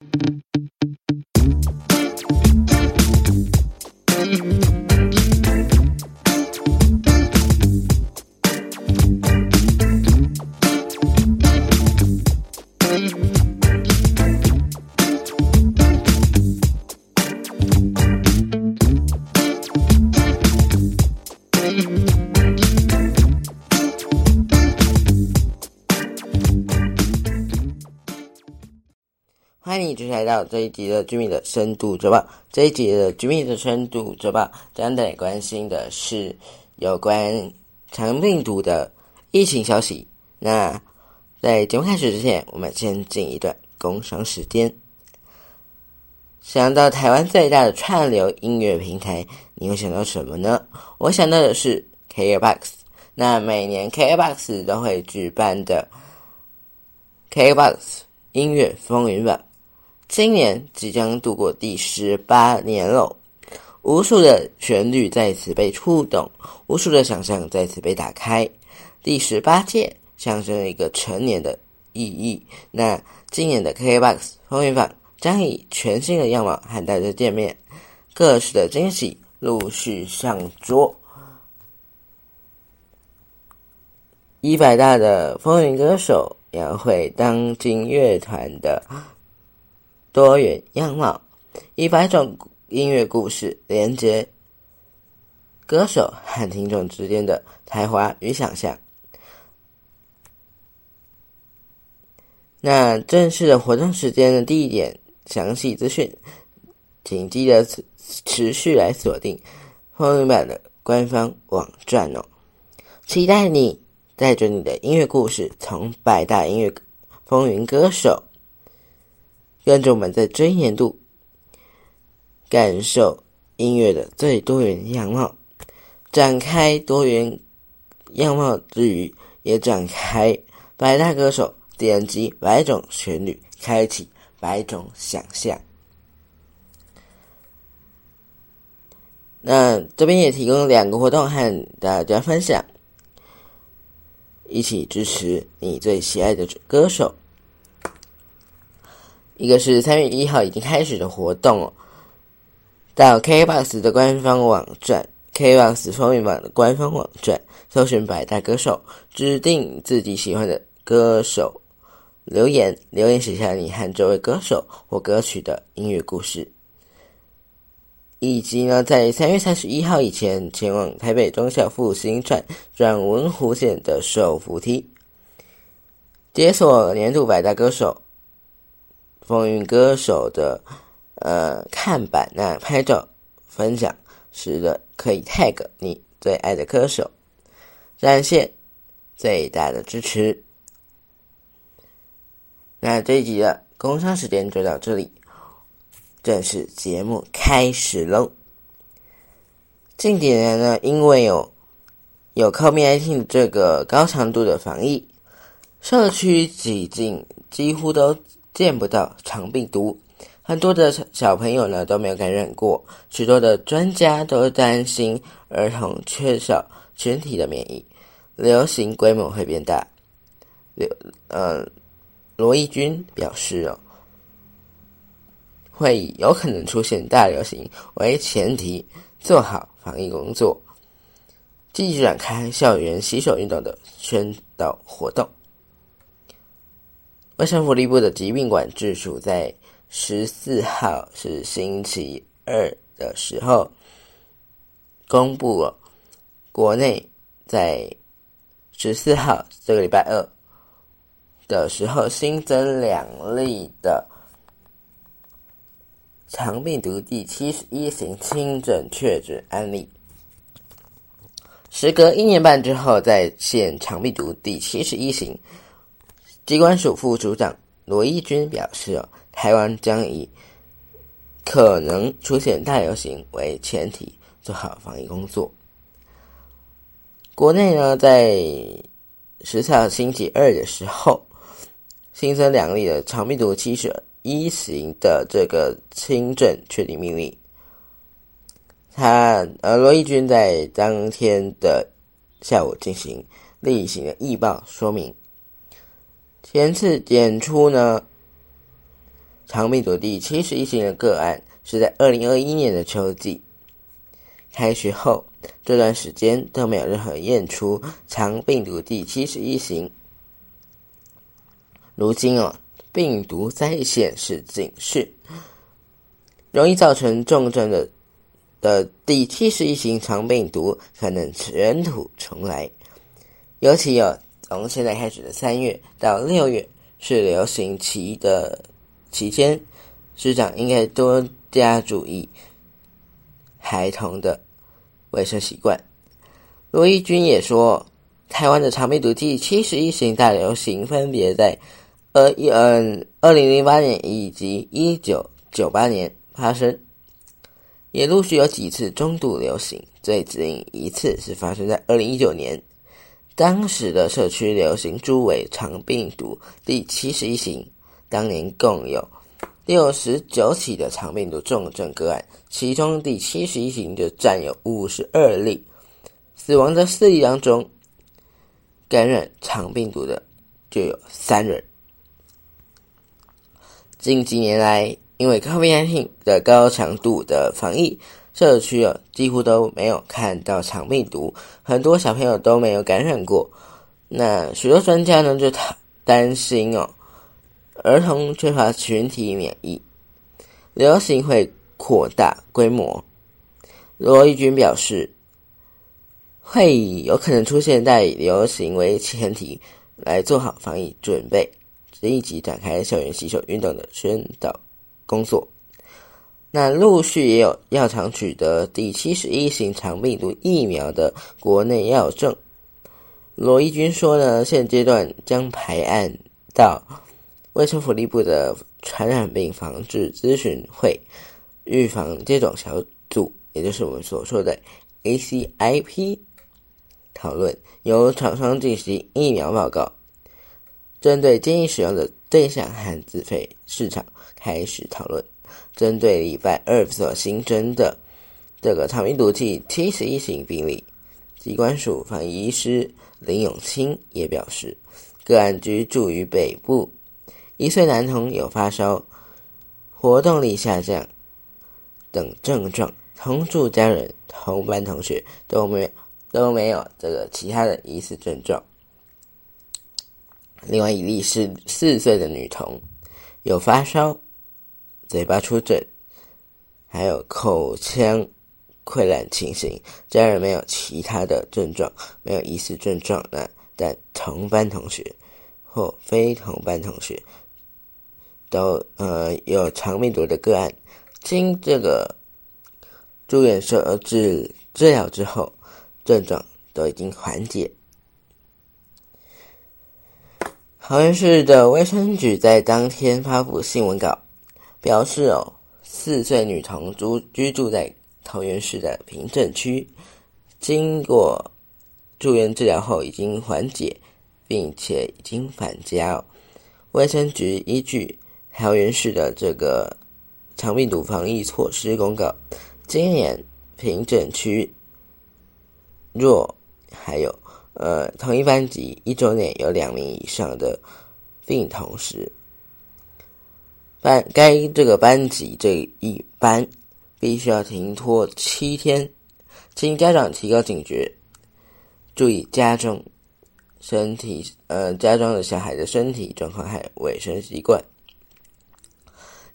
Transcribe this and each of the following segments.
欢到这一集的居民的深度周报。这一集的居民的深度周报将带关心的是有关长病毒的疫情消息。那在节目开始之前，我们先进一段工商时间。想到台湾最大的串流音乐平台，你会想到什么呢？我想到的是 KBox。那每年 KBox 都会举办的 KBox 音乐风云榜。今年即将度过第十八年喽，无数的旋律在此被触动，无数的想象在此被打开。第十八届象征一个成年的意义。那今年的 K Box 风云榜将以全新的样貌和大家见面，各式的惊喜陆续上桌。一百大的风云歌手描绘当今乐团的。多元样貌，一百种音乐故事连接歌手和听众之间的才华与想象。那正式的活动时间的地点详细资讯，请记得持续来锁定风云版的官方网站哦。期待你带着你的音乐故事，从百大音乐风云歌手。跟着我们在尊严度感受音乐的最多元样貌，展开多元样貌之余，也展开百大歌手，点击百种旋律，开启百种想象。那这边也提供两个活动和大家分享，一起支持你最喜爱的歌手。一个是三月一号已经开始的活动哦，到 KBox 的官方网站，KBox 风云榜的官方网站，搜寻百大歌手，指定自己喜欢的歌手，留言留言写下你和这位歌手或歌曲的音乐故事，以及呢，在三月三十一号以前前往台北中小复兴站转文湖线的手扶梯，解锁年度百大歌手。风云歌手的呃看板，那拍照分享时的可以 tag 你最爱的歌手，展现最大的支持。那这一集的工商时间就到这里，正式节目开始喽。近几年呢，因为有有 COVID-19 这个高强度的防疫，社区几近几乎都。见不到长病毒，很多的小朋友呢都没有感染过。许多的专家都担心儿童缺少群体的免疫，流行规模会变大。刘呃罗义军表示哦，会有可能出现大流行为前提，做好防疫工作，积极展开校园洗手运动的宣导活动。卫生福利部的疾病管制署在十四号是星期二的时候公布了，国内在十四号这个礼拜二的时候新增两例的长病毒第七十一型轻症确诊案例，时隔一年半之后再现长病毒第七十一型。机关署副署长罗义军表示：“，台湾将以可能出现大流行为前提，做好防疫工作。国内呢，在十四号星期二的时候，新增两例的长病毒七十一型的这个轻症确定病例。他呃，罗义军在当天的下午进行例行的易报说明。”前次检出呢，长病毒第七十一型的个案是在二零二一年的秋季。开学后这段时间都没有任何验出长病毒第七十一型。如今哦，病毒再显示警示，容易造成重症的的第七十一型长病毒可能卷土重来。尤其有从现在开始的三月到六月是流行期的期间，师长应该多加注意孩童的卫生习惯。罗义军也说，台湾的长病毒第七十一型大流行分别在。二一嗯，二零零八年以及一九九八年发生，也陆续有几次中度流行。最近一次是发生在二零一九年，当时的社区流行猪尾肠病毒第七十一型，当年共有六十九起的肠病毒重症个案，其中第七十一型就占有五十二例，死亡的四例当中，感染肠病毒的就有三人。近几年来，因为 COVID-19 的高强度的防疫，社区啊几乎都没有看到肠病毒，很多小朋友都没有感染过。那许多专家呢就担心哦，儿童缺乏群体免疫，流行会扩大规模。罗义军表示，会以有可能出现带流行为前提来做好防疫准备。立即展开校园洗手运动的宣导工作。那陆续也有药厂取得第七十一型肠病毒疫苗的国内药证。罗义军说呢，现阶段将排案到卫生福利部的传染病防治咨询会预防接种小组，也就是我们所说的 ACIP 讨论，由厂商进行疫苗报告。针对建议使用的对象和自费市场开始讨论。针对礼拜二所新增的这个长病毒剂七十一型病例，机关署防疫医师林永清也表示，个案居住于北部，一岁男童有发烧、活动力下降等症状，同住家人、同班同学都没都没有这个其他的疑似症状。另外一例是四岁的女童，有发烧、嘴巴出疹，还有口腔溃烂情形。家人没有其他的症状，没有疑似症状。那但同班同学或非同班同学都呃有肠病毒的个案，经这个住院设治治疗之后，症状都已经缓解。桃园市的卫生局在当天发布新闻稿，表示哦，四岁女童住居住在桃园市的平镇区，经过住院治疗后已经缓解，并且已经返家。卫生局依据桃园市的这个肠病毒防疫措施公告，今年平镇区若还有。呃，同一班级一周内有两名以上的病同时，班该这个班级这一班必须要停托七天，请家长提高警觉，注意家中身体呃家中的小孩的身体状况和卫生习惯。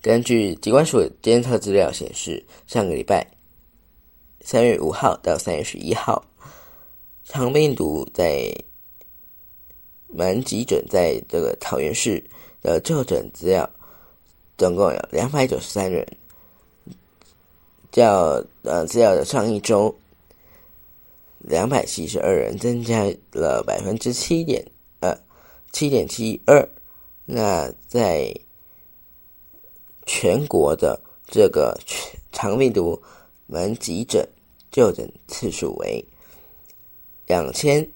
根据机关署监测资料显示，上个礼拜三月五号到三月十一号。肠病毒在门急诊在这个桃园市的就诊资料，总共有两百九十三人。较呃资料的上一周，两百七十二人，增加了百分之七点呃七点七二。那在全国的这个肠病毒门急诊就诊次数为。两千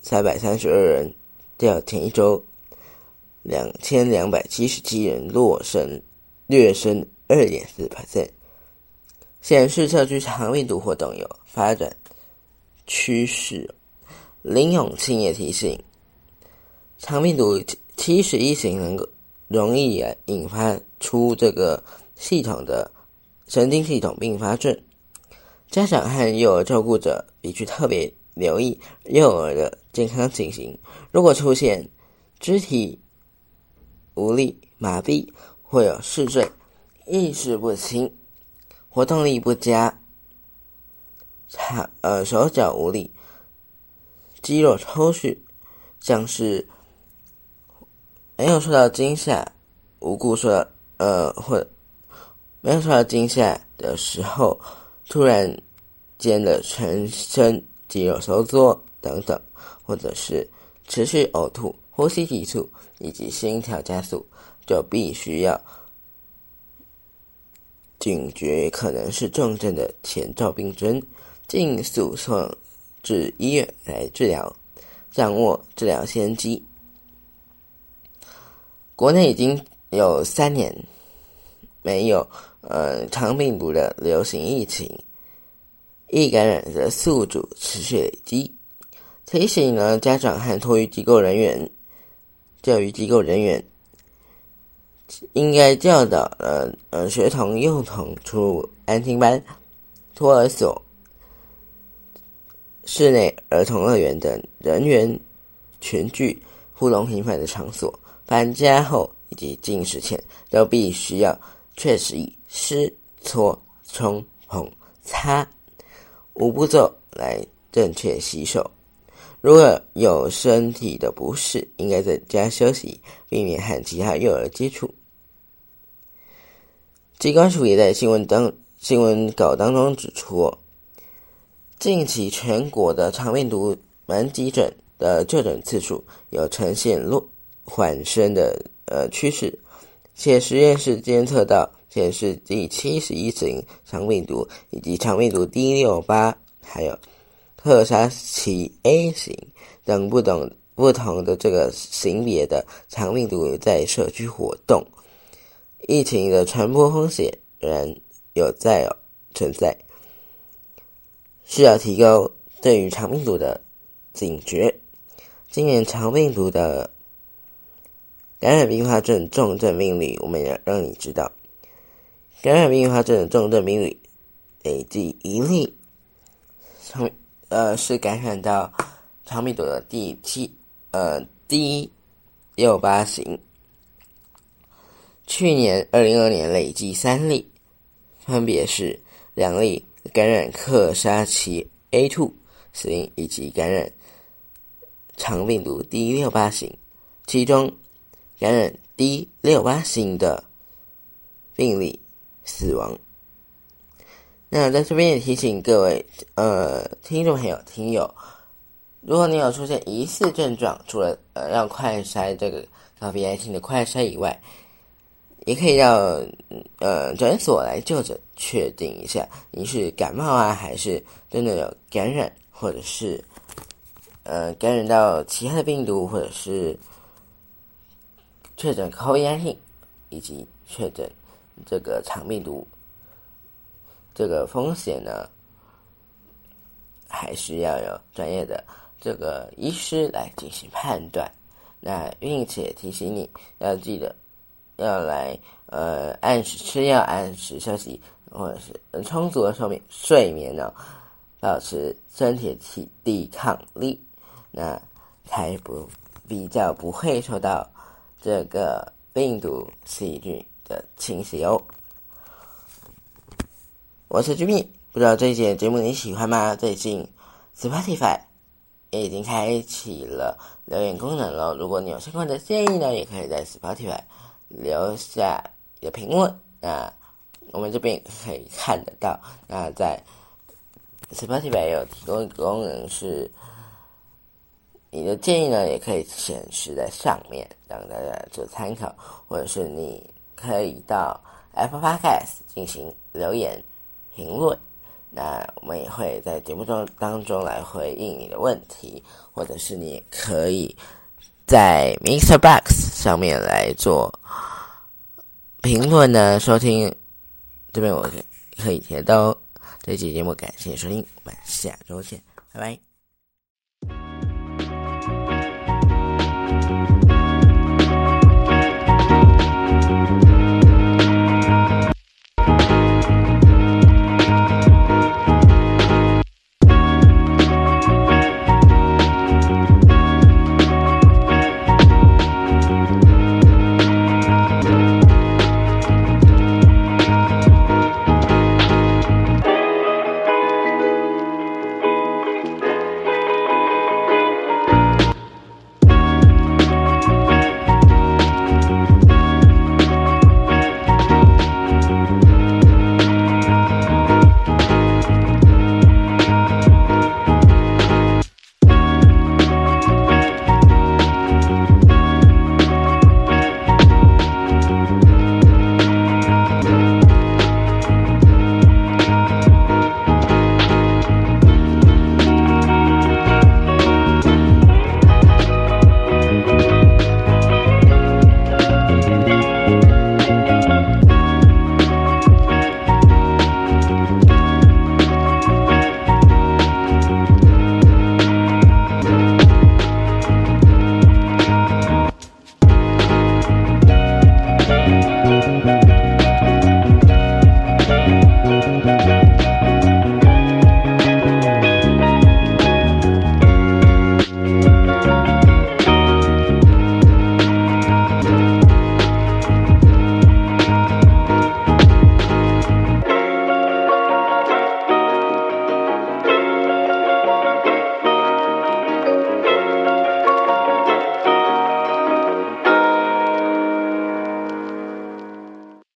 三百三十二人，较前一周两千两百七十七人落升略升二点四 percent，显示社区长病毒活动有发展趋势。林永清也提醒，长病毒七十一型能够容易引发出这个系统的神经系统并发症。家长和幼儿照顾者必须特别留意幼儿的健康情形。如果出现肢体无力、麻痹，或有嗜睡、意识不清、活动力不佳、差呃手脚无力、肌肉抽搐，像是没有受到惊吓、无故受呃或没有受到惊吓的时候，突然间的全身肌肉收缩等等，或者是持续呕吐、呼吸急促以及心跳加速。就必须要警觉，可能是重症的前兆病症，尽速送至医院来治疗，掌握治疗先机。国内已经有三年没有呃肠病毒的流行疫情，易感染的宿主持续累积，提醒呢家长和托育机构人员、教育机构人员。应该教导呃呃学童幼童出入安心班、托儿所、室内儿童乐园等人员群聚、互动频繁的场所，搬家后以及进食前都必须要确实以湿、搓、冲、捧、擦五步骤来正确洗手。如果有身体的不适，应该在家休息，避免和其他幼儿接触。机关署也在新闻当新闻稿当中指出，近期全国的肠病毒门急诊的就诊次数有呈现落缓升的呃趋势，且实验室监测到显示第七十一型肠病毒以及肠病毒 D 六八还有。特沙奇 A 型等不等不同的这个型别的长病毒在社区活动，疫情的传播风险仍有在存在，需要提高对于长病毒的警觉。今年长病毒的感染并发症重症病例，我们也让你知道，感染并发症重症病例累计一例从。呃，是感染到长病毒的第七呃 D 六八型。去年二零二年累计三例，分别是两例感染克沙奇 A two 型以及感染长病毒 D 六八型，其中感染 D 六八型的病例死亡。那在这边也提醒各位，呃，听众朋友、听友，如果你有出现疑似症状，除了呃让快筛这个 COVID-19 的快筛以外，也可以让呃诊所来就诊，确定一下你是感冒啊，还是真的有感染，或者是呃感染到其他的病毒，或者是确诊 COVID-19，以及确诊这个肠病毒。这个风险呢，还是要有专业的这个医师来进行判断。那并且提醒你要记得要来呃按时吃药、按时休息，或者是充足的睡眠睡眠呢，保持身体体抵抗力，那才不比较不会受到这个病毒细菌的侵袭哦。我是 Jimmy，，不知道这一节节目你喜欢吗？最近 Spotify 也已经开启了留言功能了。如果你有相关的建议呢，也可以在 Spotify 留下你的评论。那我们这边可以看得到。那在 Spotify 有提供一个功能，是你的建议呢，也可以显示在上面，让大家做参考。或者是你可以到 Apple Podcast 进行留言。评论，那我们也会在节目中当中来回应你的问题，或者是你可以在 Mr. Box 上面来做评论呢。收听这边我可以填到这期节目，感谢收听，我们下周见，拜拜。